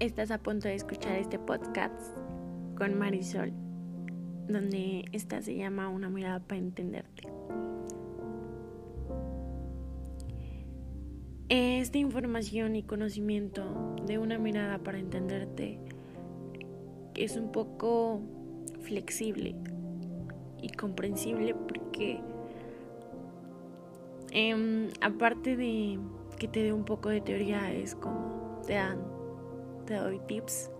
Estás a punto de escuchar este podcast con Marisol, donde esta se llama Una mirada para entenderte. Esta información y conocimiento de una mirada para entenderte es un poco flexible y comprensible porque em, aparte de que te dé un poco de teoría es como te dan te doy tips.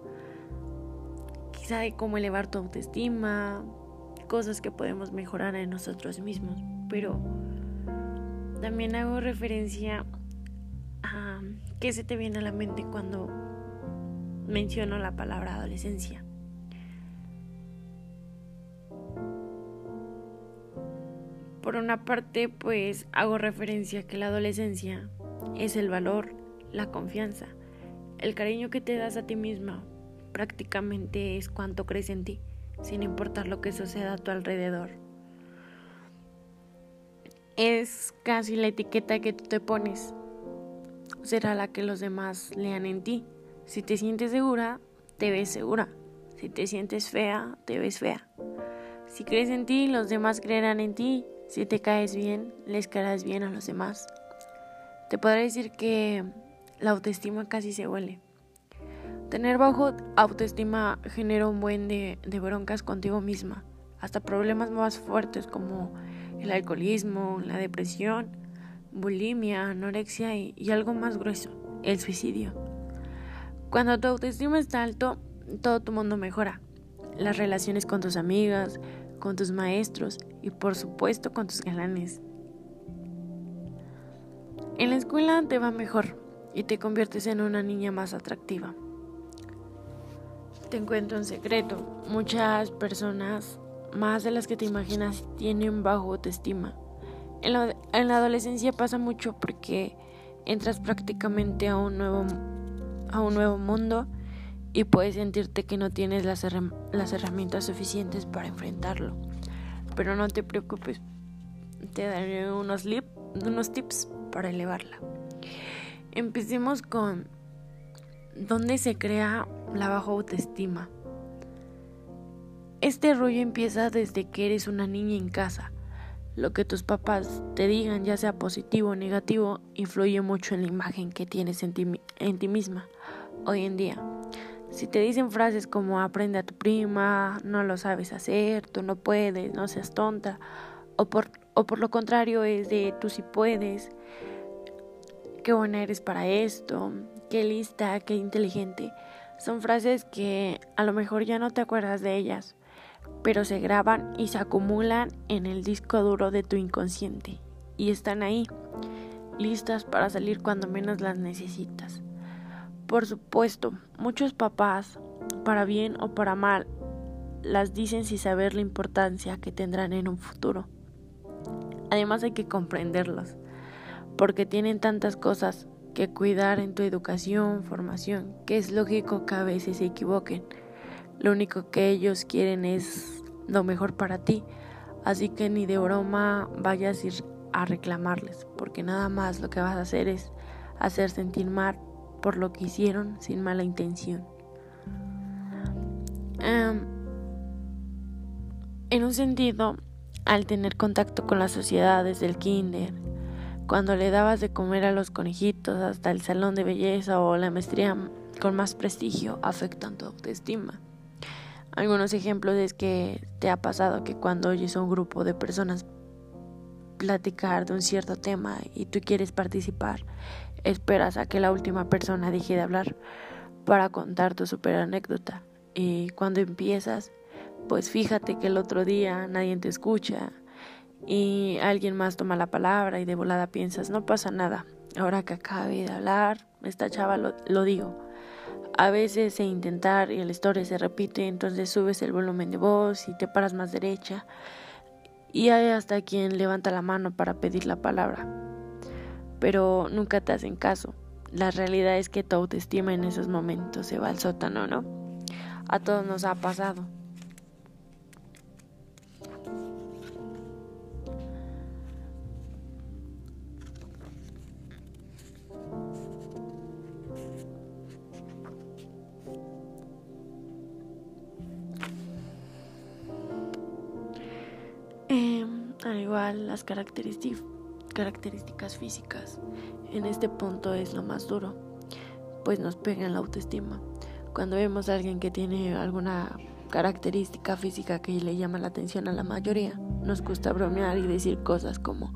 Quizá de cómo elevar tu autoestima cosas que podemos mejorar en nosotros mismos. Pero también hago referencia a qué se te viene a la mente cuando menciono la palabra adolescencia. Por una parte, pues hago referencia a que la adolescencia es el valor, la confianza, el cariño que te das a ti misma. Prácticamente es cuánto crees en ti, sin importar lo que suceda a tu alrededor. Es casi la etiqueta que tú te pones. Será la que los demás lean en ti. Si te sientes segura, te ves segura. Si te sientes fea, te ves fea. Si crees en ti, los demás creerán en ti si te caes bien, les caerás bien a los demás. Te podré decir que la autoestima casi se huele. Tener bajo autoestima genera un buen de, de broncas contigo misma, hasta problemas más fuertes como el alcoholismo, la depresión, bulimia, anorexia y, y algo más grueso, el suicidio. Cuando tu autoestima está alto, todo tu mundo mejora. Las relaciones con tus amigas, con tus maestros y por supuesto con tus galanes. En la escuela te va mejor y te conviertes en una niña más atractiva. Te encuentro un secreto. Muchas personas, más de las que te imaginas, tienen bajo autoestima. En la, en la adolescencia pasa mucho porque entras prácticamente a un nuevo, a un nuevo mundo y puedes sentirte que no tienes las, las herramientas suficientes para enfrentarlo. Pero no te preocupes, te daré unos, unos tips para elevarla. Empecemos con dónde se crea la baja autoestima. Este rollo empieza desde que eres una niña en casa. Lo que tus papás te digan, ya sea positivo o negativo, influye mucho en la imagen que tienes en ti, misma hoy en día. Si te dicen frases como aprende a tu prima, no lo sabes hacer, tú no puedes, no seas tonta, o por, o por lo contrario es de tú sí puedes, qué buena eres para esto, qué lista, qué inteligente, son frases que a lo mejor ya no te acuerdas de ellas, pero se graban y se acumulan en el disco duro de tu inconsciente y están ahí, listas para salir cuando menos las necesitas. Por supuesto, muchos papás, para bien o para mal, las dicen sin saber la importancia que tendrán en un futuro. Además hay que comprenderlos, porque tienen tantas cosas que cuidar en tu educación, formación, que es lógico que a veces se equivoquen. Lo único que ellos quieren es lo mejor para ti, así que ni de broma vayas a ir a reclamarles, porque nada más lo que vas a hacer es hacer sentir mal por lo que hicieron sin mala intención. Em, en un sentido, al tener contacto con la sociedad desde el kinder, cuando le dabas de comer a los conejitos hasta el salón de belleza o la maestría con más prestigio, afectan tu autoestima. Algunos ejemplos es que te ha pasado que cuando oyes a un grupo de personas platicar de un cierto tema y tú quieres participar, esperas a que la última persona deje de hablar para contar tu super anécdota. Y cuando empiezas, pues fíjate que el otro día nadie te escucha y alguien más toma la palabra y de volada piensas, no pasa nada, ahora que acabe de hablar, esta chava lo, lo digo. A veces se intentar y la historia se repite, entonces subes el volumen de voz y te paras más derecha y hay hasta quien levanta la mano para pedir la palabra pero nunca te hacen caso. La realidad es que tu autoestima en esos momentos se va al sótano, ¿no? A todos nos ha pasado. Al igual las características físicas. En este punto es lo más duro, pues nos pega en la autoestima. Cuando vemos a alguien que tiene alguna característica física que le llama la atención a la mayoría, nos gusta bromear y decir cosas como,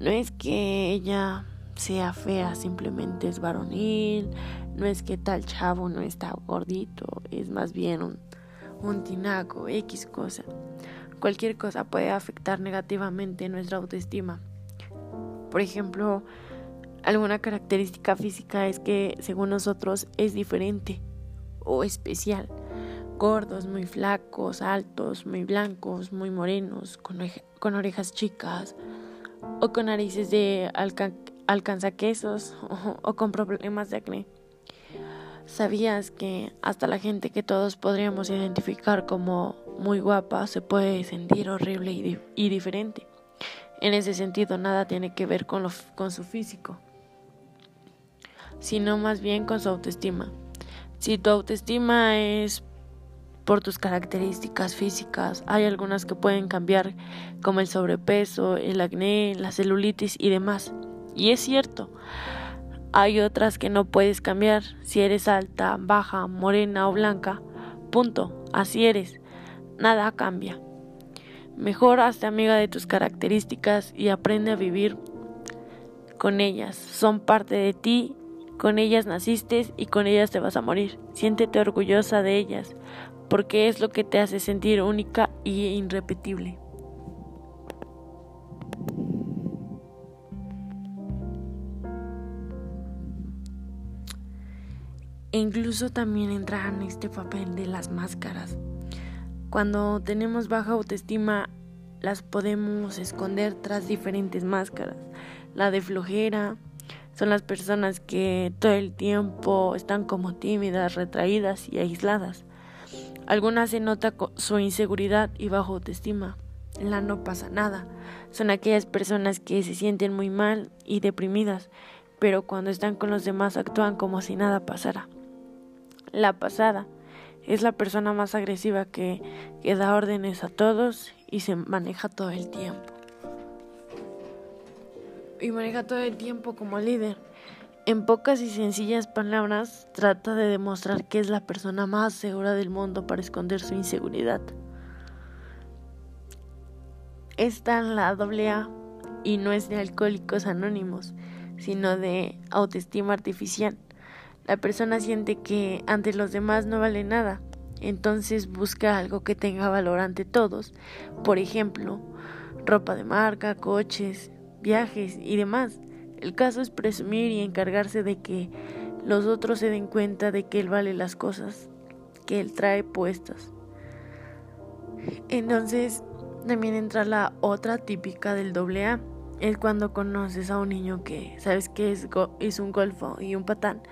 no es que ella sea fea, simplemente es varonil, no es que tal chavo no está gordito, es más bien un, un tinaco, X cosa. Cualquier cosa puede afectar negativamente nuestra autoestima. Por ejemplo, alguna característica física es que según nosotros es diferente o especial. Gordos, muy flacos, altos, muy blancos, muy morenos, con, orejas chicas o con narices de alcanzaquesos o con problemas de acné. ¿Sabías que hasta la gente que todos podríamos identificar como muy guapa se puede sentir horrible y, diferente? En ese sentido, nada tiene que ver con, lo, con su físico, sino más bien con su autoestima. Si tu autoestima es por tus características físicas, hay algunas que pueden cambiar, como el sobrepeso, el acné, la celulitis y demás. Y es cierto, hay otras que no puedes cambiar si eres alta, baja, morena o blanca. Punto, así eres. Nada cambia. Mejor hazte amiga de tus características y aprende a vivir con ellas. Son parte de ti, con ellas naciste y con ellas te vas a morir. Siéntete orgullosa de ellas, porque es lo que te hace sentir única y irrepetible. E incluso también entra en este papel de las máscaras. Cuando tenemos baja autoestima, las podemos esconder tras diferentes máscaras. La de flojera son las personas que todo el tiempo están como tímidas, retraídas y aisladas. Algunas se nota su inseguridad y baja autoestima. La no pasa nada. Son aquellas personas que se sienten muy mal y deprimidas, pero cuando están con los demás actúan como si nada pasara. La pasada es la persona más agresiva que, da órdenes a todos y se maneja todo el tiempo. Y maneja todo el tiempo como líder. En pocas y sencillas palabras, trata de demostrar que es la persona más segura del mundo para esconder su inseguridad. Está en la doble A y no es de alcohólicos anónimos, sino de autoestima artificial. La persona siente que ante los demás no vale nada, entonces busca algo que tenga valor ante todos, por ejemplo, ropa de marca, coches, viajes y demás. El caso es presumir y encargarse de que los otros se den cuenta de que él vale las cosas que él trae puestas. Entonces también entra la otra típica del doble A. Es cuando conoces a un niño que sabes que es, es un golfo y un patán,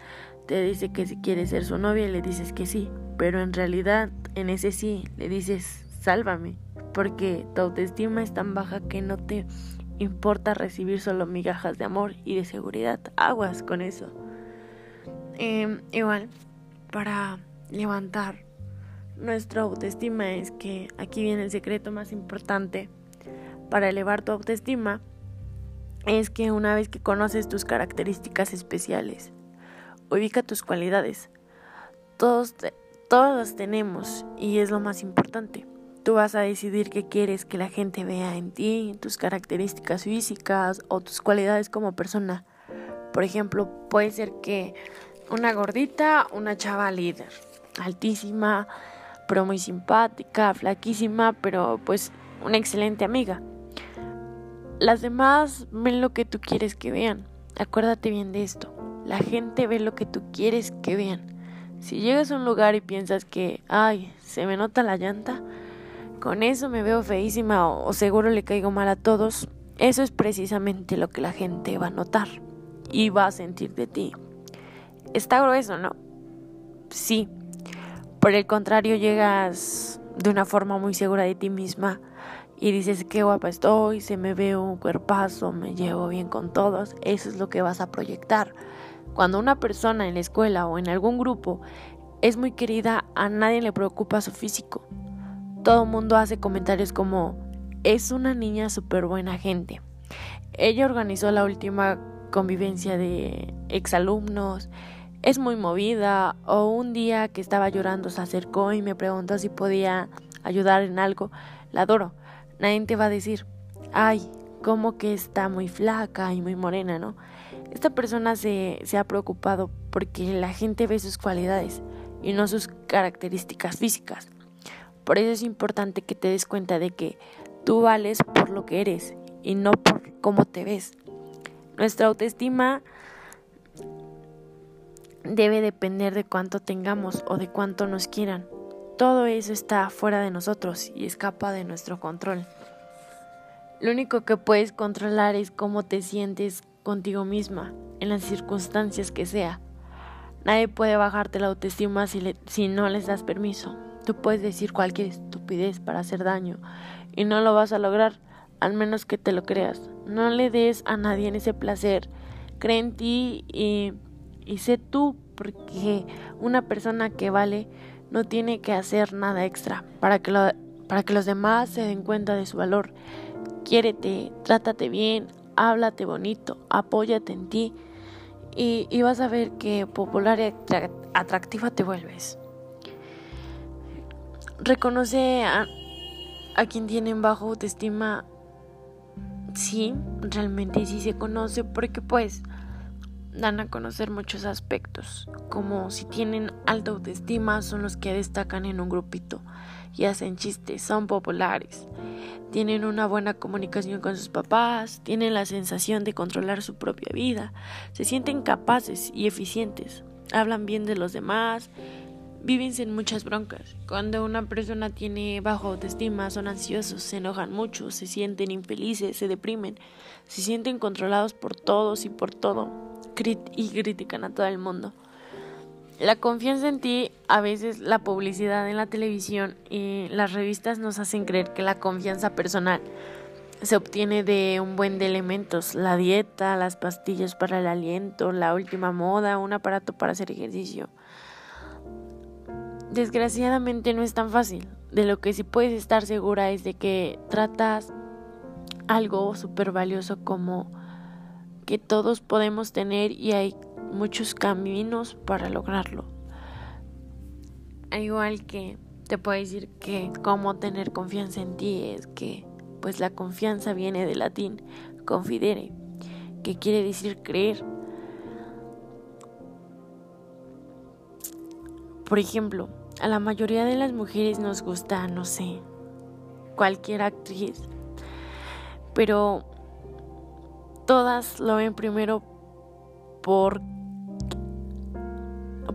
te dice que si quieres ser su novia le dices que sí, pero en realidad en ese sí le dices sálvame, porque tu autoestima es tan baja que no te importa recibir solo migajas de amor y de seguridad. Aguas con eso. Em, igual, para levantar nuestra autoestima es que aquí viene el secreto más importante para elevar tu autoestima es que una vez que conoces tus características especiales, ubica tus cualidades. Todos, las tenemos y es lo más importante. Tú vas a decidir qué quieres que la gente vea en ti, tus características físicas o tus cualidades como persona. Por ejemplo, puede ser que una gordita, una chava líder, altísima, pero muy simpática, flaquísima, pero pues una excelente amiga. Las demás ven lo que tú quieres que vean. Acuérdate bien de esto. La gente ve lo que tú quieres que vean. Si llegas a un lugar y piensas que, ay, se me nota la llanta, con eso me veo feísima o, seguro le caigo mal a todos, eso es precisamente lo que la gente va a notar y va a sentir de ti. Está grueso, ¿no? Sí. Por el contrario, llegas de una forma muy segura de ti misma y dices qué guapa estoy, se me ve un cuerpazo, me llevo bien con todos, eso es lo que vas a proyectar. Cuando una persona en la escuela o en algún grupo es muy querida, a nadie le preocupa su físico. Todo el mundo hace comentarios como, es una niña súper buena gente. Ella organizó la última convivencia de exalumnos, es muy movida o un día que estaba llorando se acercó y me preguntó si podía ayudar en algo. La adoro. Nadie te va a decir, ay, como que está muy flaca y muy morena, ¿no? Esta persona se, se ha preocupado porque la gente ve sus cualidades y no sus características físicas. Por eso es importante que te des cuenta de que tú vales por lo que eres y no por cómo te ves. Nuestra autoestima debe depender de cuánto tengamos o de cuánto nos quieran. Todo eso está fuera de nosotros y escapa de nuestro control. Lo único que puedes controlar es cómo te sientes contigo misma, en las circunstancias que sea. Nadie puede bajarte la autoestima si, si no les das permiso. Tú puedes decir cualquier estupidez para hacer daño y no lo vas a lograr, al menos que te lo creas. No le des a nadie ese placer. Cree en ti y, y sé tú, porque una persona que vale no tiene que hacer nada extra para que, lo, para que los demás se den cuenta de su valor quiérete, trátate bien, háblate bonito, apóyate en ti y, vas a ver que popular y atractiva te vuelves. Reconoce a, a quien tienen bajo autoestima, sí, realmente sí se conoce porque pues dan a conocer muchos aspectos, como si tienen alta autoestima son los que destacan en un grupito y hacen chistes, son populares, tienen una buena comunicación con sus papás, tienen la sensación de controlar su propia vida, se sienten capaces y eficientes, hablan bien de los demás, viven sin muchas broncas. Cuando una persona tiene bajo autoestima, son ansiosos, se enojan mucho, se sienten infelices, se deprimen, se sienten controlados por todos y por todo, y critican a todo el mundo. La confianza en ti, a veces la publicidad en la televisión y las revistas nos hacen creer que la confianza personal se obtiene de un buen de elementos, la dieta, las pastillas para el aliento, la última moda, un aparato para hacer ejercicio. Desgraciadamente no es tan fácil. De lo que sí puedes estar segura es de que tratas algo súper valioso como que todos podemos tener y hay muchos caminos para lograrlo. Al igual que te puedo decir que cómo tener confianza en ti es que pues la confianza viene del latín confidere, que quiere decir creer. Por ejemplo, a la mayoría de las mujeres nos gusta, no sé, cualquier actriz, pero todas lo ven primero por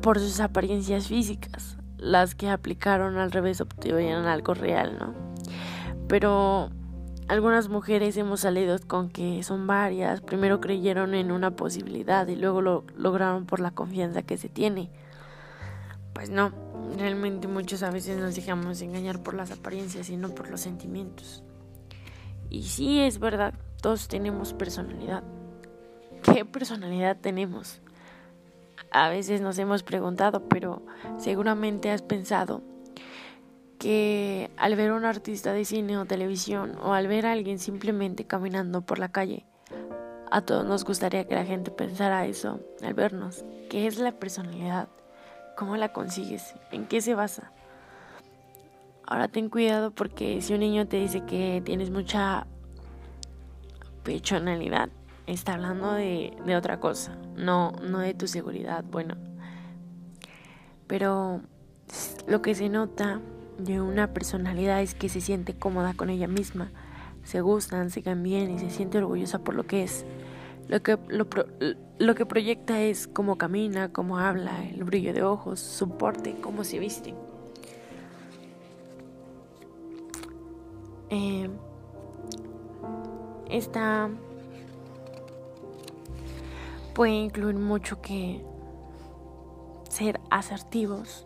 por sus apariencias físicas. Las que aplicaron al revés obtuvieron algo real, ¿no? Pero algunas mujeres hemos salido con que son varias. Primero creyeron en una posibilidad y luego lo lograron por la confianza que se tiene. Pues no, realmente muchos a veces nos dejamos engañar por las apariencias y no por los sentimientos. Y sí es verdad, todos tenemos personalidad. ¿Qué personalidad tenemos? a veces nos hemos preguntado, pero seguramente has pensado que al ver a un artista de cine o televisión o al ver a alguien simplemente caminando por la calle, a todos nos gustaría que la gente pensara eso al vernos. ¿Qué es la personalidad? ¿Cómo la consigues? ¿En qué se basa? Ahora ten cuidado porque si un niño te dice que tienes mucha personalidad, está hablando de, de otra cosa, no, no de tu seguridad, bueno. Pero lo que se nota de una personalidad es que se siente cómoda con ella misma, se gustan, se caen bien y se siente orgullosa por lo que es. Lo que, lo, lo que proyecta es cómo camina, cómo habla, el brillo de ojos, su porte, cómo se viste. Eh, esta puede incluir mucho que ser asertivos.